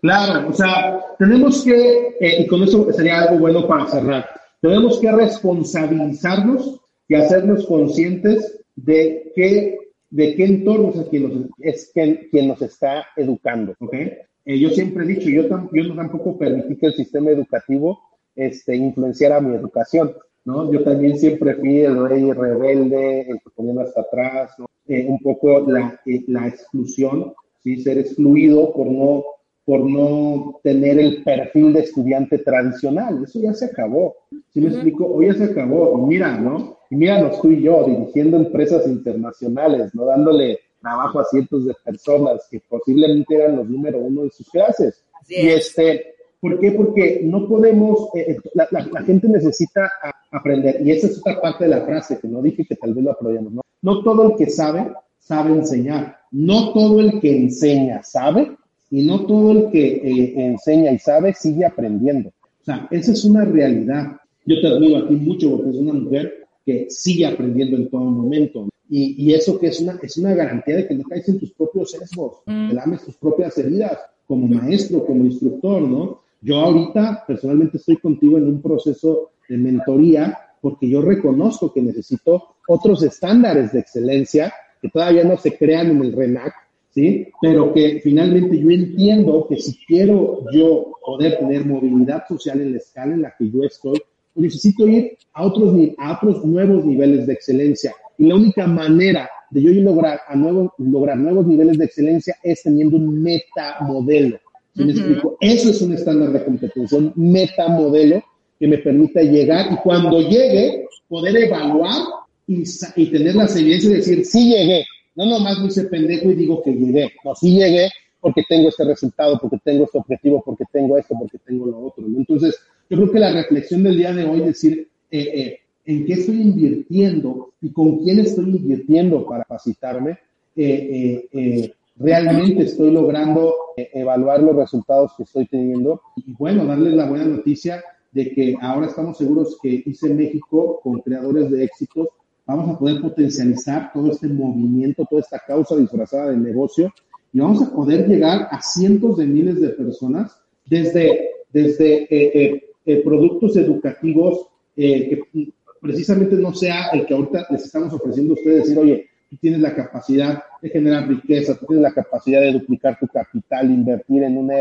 Claro, claro. o sea, tenemos que, eh, y con eso sería algo bueno para cerrar, tenemos que responsabilizarnos y hacernos conscientes de qué, de qué entorno es quien nos, es quien, quien nos está educando, ¿ok? Eh, yo siempre he dicho, yo, yo no tampoco permití que el sistema educativo este, influenciara mi educación, ¿no? Yo también siempre fui el rey rebelde, el que ponía hasta atrás, eh, un poco la, eh, la exclusión, ¿sí? Ser excluido por no, por no tener el perfil de estudiante tradicional. Eso ya se acabó. ¿Sí me explico? Hoy ya se acabó. Y mira, ¿no? Y mira, no estoy yo dirigiendo empresas internacionales, ¿no? Dándole trabajo a cientos de personas que posiblemente eran los número uno en sus clases. y este, ¿por qué? Porque no podemos, eh, la, la, gente necesita aprender. Y esa es otra parte de la frase que no dije que tal vez lo aprobemos. ¿no? no todo el que sabe, sabe enseñar. No todo el que enseña sabe y no todo el que eh, enseña y sabe sigue aprendiendo. O sea, esa es una realidad. Yo te admiro a ti mucho porque es una mujer que sigue aprendiendo en todo momento. Y, y, eso que es una, es una garantía de que no caes en tus propios sesgos, mm. que lames tus propias heridas como maestro, como instructor, ¿no? Yo ahorita personalmente estoy contigo en un proceso de mentoría porque yo reconozco que necesito otros estándares de excelencia que todavía no se crean en el RENAC, ¿sí? Pero que finalmente yo entiendo que si quiero yo poder tener movilidad social en la escala en la que yo estoy, necesito ir a otros, a otros nuevos niveles de excelencia. Y la única manera de yo lograr, a nuevo, lograr nuevos niveles de excelencia es teniendo un metamodelo. ¿Sí me explico? Eso es un estándar de competencia, un metamodelo que me permita llegar y cuando llegue, poder evaluar y, y tener la evidencias de decir, sí llegué. No nomás me hice pendejo y digo que llegué. No, sí llegué porque tengo este resultado, porque tengo este objetivo, porque tengo esto, porque tengo lo otro. Entonces, yo creo que la reflexión del día de hoy es decir, eh, eh, en qué estoy invirtiendo y con quién estoy invirtiendo para capacitarme, eh, realmente estoy logrando evaluar los resultados que estoy teniendo. Y bueno, darles la buena noticia de que ahora estamos seguros que hice México con creadores de éxitos vamos a poder potencializar todo este movimiento, toda esta causa disfrazada de negocio y vamos a poder llegar a cientos de miles de personas desde, desde eh, eh, productos educativos que precisamente no sea el que ahorita les estamos ofreciendo a ustedes, decir, oye, tú tienes la capacidad de generar riqueza, tú tienes la capacidad de duplicar tu capital, invertir en una...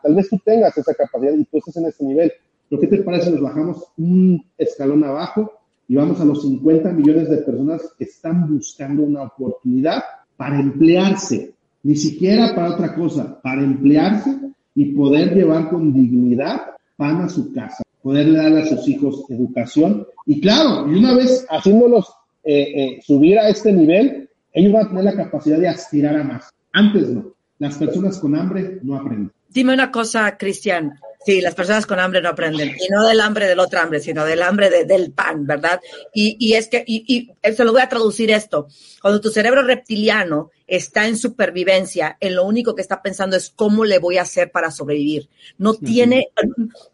Tal vez tú tengas esa capacidad y tú estés en ese nivel. ¿Lo que te parece? Nos bajamos un escalón abajo y vamos a los 50 millones de personas que están buscando una oportunidad para emplearse, ni siquiera para otra cosa, para emplearse y poder llevar con dignidad pan a su casa, poderle dar a sus hijos educación y claro, y una vez haciéndolos eh, eh, subir a este nivel, ellos van a tener la capacidad de aspirar a más. Antes no, las personas con hambre no aprenden. Dime una cosa, Cristian. Sí, las personas con hambre no aprenden. Y no del hambre del otro hambre, sino del hambre del pan, ¿verdad? Y, y es que, y, y, se lo voy a traducir esto. Cuando tu cerebro reptiliano está en supervivencia, en lo único que está pensando es cómo le voy a hacer para sobrevivir. No tiene,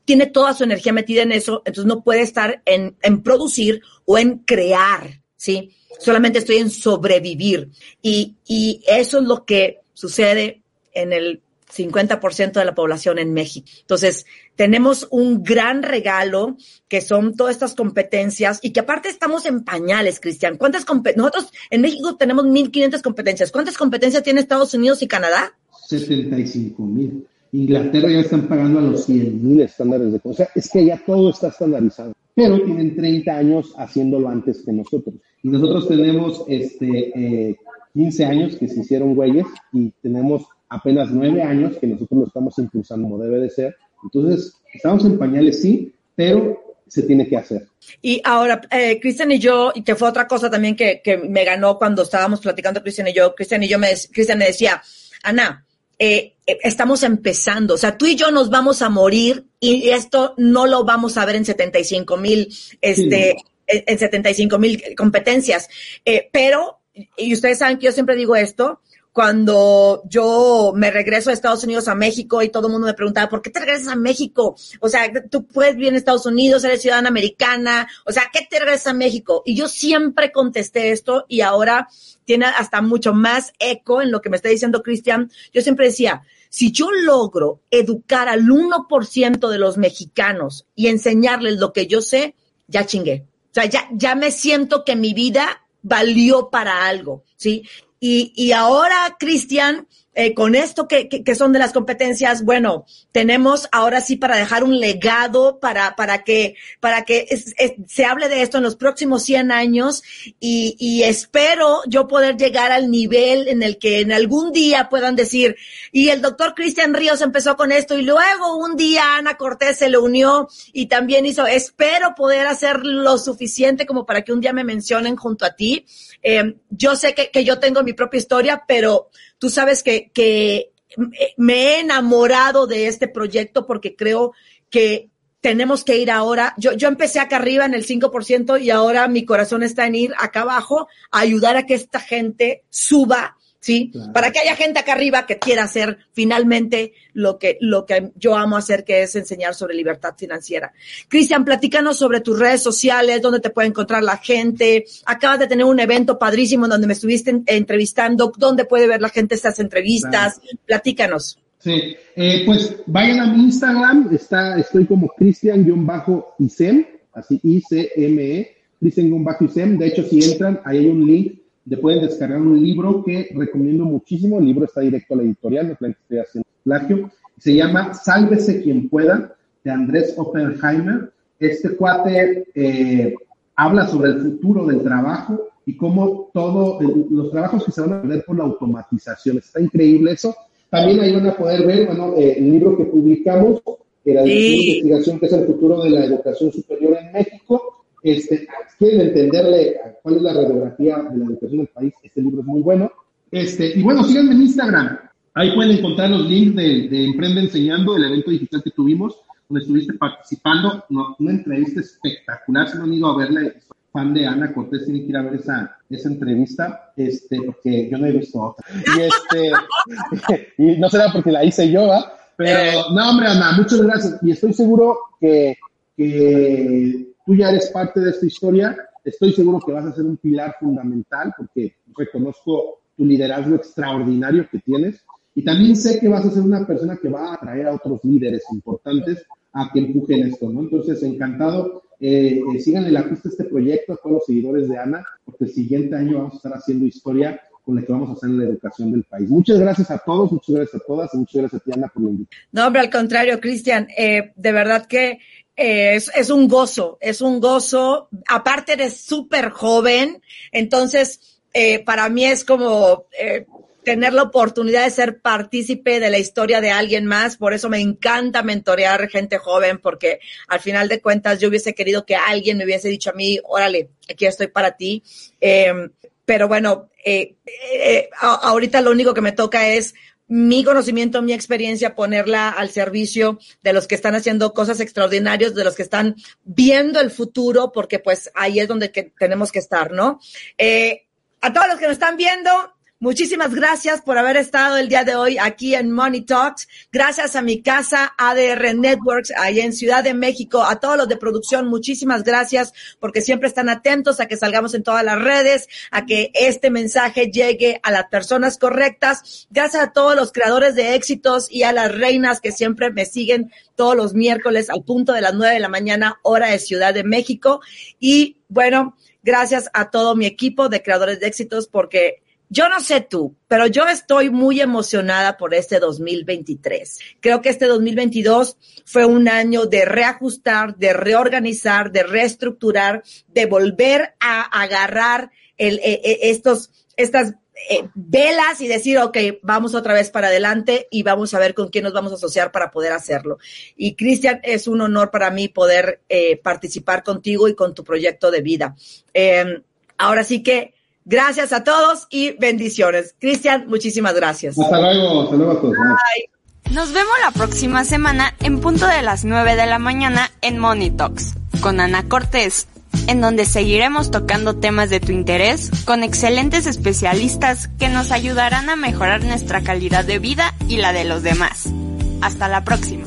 tiene toda su energía metida en eso, entonces no puede estar en, en producir o en crear, ¿sí? Solamente estoy en sobrevivir. Y, y eso es lo que sucede en el 50% de la población en México. Entonces, tenemos un gran regalo que son todas estas competencias y que aparte estamos en pañales, Cristian. ¿Cuántas nosotros en México tenemos 1500 competencias. ¿Cuántas competencias tiene Estados Unidos y Canadá? 75 mil. Inglaterra ya están pagando a los 100 mil estándares de cosa. Es que ya todo está estandarizado. Pero tienen 30 años haciéndolo antes que nosotros. Y nosotros tenemos este, 15 eh, años que se hicieron güeyes y tenemos apenas nueve años que nosotros lo estamos impulsando como debe de ser. Entonces, estamos en pañales, sí, pero se tiene que hacer. Y ahora, eh, Cristian y yo, y que fue otra cosa también que, que me ganó cuando estábamos platicando Cristian y yo, Cristian y yo, me, Cristian me decía, Ana, eh, eh, estamos empezando, o sea, tú y yo nos vamos a morir y esto no lo vamos a ver en 75 mil, este, en 75 mil competencias, eh, pero, y ustedes saben que yo siempre digo esto, cuando yo me regreso a Estados Unidos a México y todo el mundo me preguntaba, ¿por qué te regresas a México? O sea, tú puedes vivir en Estados Unidos, eres ciudadana americana, o sea, ¿qué te regresas a México? Y yo siempre contesté esto y ahora tiene hasta mucho más eco en lo que me está diciendo Cristian. Yo siempre decía, si yo logro educar al 1% de los mexicanos y enseñarles lo que yo sé, ya chingué. O sea, ya, ya me siento que mi vida valió para algo, ¿sí? Y, y ahora, Cristian, eh, con esto que, que, que, son de las competencias, bueno, tenemos ahora sí para dejar un legado para, para que, para que se hable de esto en los próximos 100 años y, y espero yo poder llegar al nivel en el que en algún día puedan decir, y el doctor Cristian Ríos empezó con esto y luego un día Ana Cortés se le unió y también hizo, espero poder hacer lo suficiente como para que un día me mencionen junto a ti. Eh, yo sé que, que yo tengo mi propia historia, pero Tú sabes que, que me he enamorado de este proyecto porque creo que tenemos que ir ahora. Yo, yo empecé acá arriba en el 5% y ahora mi corazón está en ir acá abajo a ayudar a que esta gente suba ¿sí? Claro. Para que haya gente acá arriba que quiera hacer finalmente lo que, lo que yo amo hacer, que es enseñar sobre libertad financiera. Cristian, platícanos sobre tus redes sociales, dónde te puede encontrar la gente. Acabas de tener un evento padrísimo donde me estuviste entrevistando. ¿Dónde puede ver la gente estas entrevistas? Claro. Platícanos. Sí, eh, pues vayan a mi Instagram, está, estoy como Cristian-Isem, así I-C-M-E, Cristian-Isem. De hecho, si entran, ahí hay un link le pueden descargar un libro que recomiendo muchísimo. El libro está directo a la editorial, no estoy haciendo plagio. Se llama Sálvese quien pueda, de Andrés Oppenheimer. Este cuate eh, habla sobre el futuro del trabajo y cómo todos los trabajos que se van a perder por la automatización. Está increíble eso. También ahí van a poder ver, bueno, eh, el libro que publicamos, que era sí. investigación que es el futuro de la educación superior en México este, quieren entenderle cuál es la radiografía de la educación del país, este libro es muy bueno. Este, y bueno, síganme en Instagram. Ahí pueden encontrar los links de, de Emprende Enseñando, el evento digital que tuvimos, donde estuviste participando. No, una entrevista espectacular. Si no han ido a verla, fan de Ana Cortés, tienen que ir a ver esa, esa entrevista, este, porque yo no he visto otra. Y, este, y no será porque la hice yo, ¿va? Pero, no, hombre, Ana, muchas gracias. Y estoy seguro que, que tú ya eres parte de esta historia, estoy seguro que vas a ser un pilar fundamental porque reconozco tu liderazgo extraordinario que tienes y también sé que vas a ser una persona que va a atraer a otros líderes importantes a que empujen esto, ¿no? Entonces, encantado, eh, eh, sigan en la pista este proyecto a todos los seguidores de Ana, porque el siguiente año vamos a estar haciendo historia con la que vamos a hacer en la educación del país. Muchas gracias a todos, muchas gracias a todas y muchas gracias a ti, Ana, por la invitación. No, hombre, al contrario, Cristian, eh, de verdad que es, es, un gozo, es un gozo. Aparte eres súper joven, entonces eh, para mí es como eh, tener la oportunidad de ser partícipe de la historia de alguien más. Por eso me encanta mentorear gente joven, porque al final de cuentas yo hubiese querido que alguien me hubiese dicho a mí, órale, aquí estoy para ti. Eh, pero bueno, ahorita lo único que me toca es mi conocimiento, mi experiencia, ponerla al servicio de los que están haciendo cosas extraordinarias, de los que están viendo el futuro, porque pues ahí es donde que tenemos que estar, ¿no? Eh, a todos los que nos están viendo, Muchísimas gracias por haber estado el día de hoy aquí en Money Talks. Gracias a mi casa ADR Networks, ahí en Ciudad de México, a todos los de producción, muchísimas gracias porque siempre están atentos a que salgamos en todas las redes, a que este mensaje llegue a las personas correctas. Gracias a todos los creadores de éxitos y a las reinas que siempre me siguen todos los miércoles al punto de las nueve de la mañana, hora de Ciudad de México. Y bueno, gracias a todo mi equipo de creadores de éxitos porque yo no sé tú, pero yo estoy muy emocionada por este 2023. Creo que este 2022 fue un año de reajustar, de reorganizar, de reestructurar, de volver a agarrar el, eh, estos, estas eh, velas y decir, ok, vamos otra vez para adelante y vamos a ver con quién nos vamos a asociar para poder hacerlo. Y Cristian, es un honor para mí poder eh, participar contigo y con tu proyecto de vida. Eh, ahora sí que Gracias a todos y bendiciones. Cristian, muchísimas gracias. Hasta luego, hasta luego a todos. Bye. Nos vemos la próxima semana en punto de las 9 de la mañana en Money Talks con Ana Cortés, en donde seguiremos tocando temas de tu interés con excelentes especialistas que nos ayudarán a mejorar nuestra calidad de vida y la de los demás. Hasta la próxima.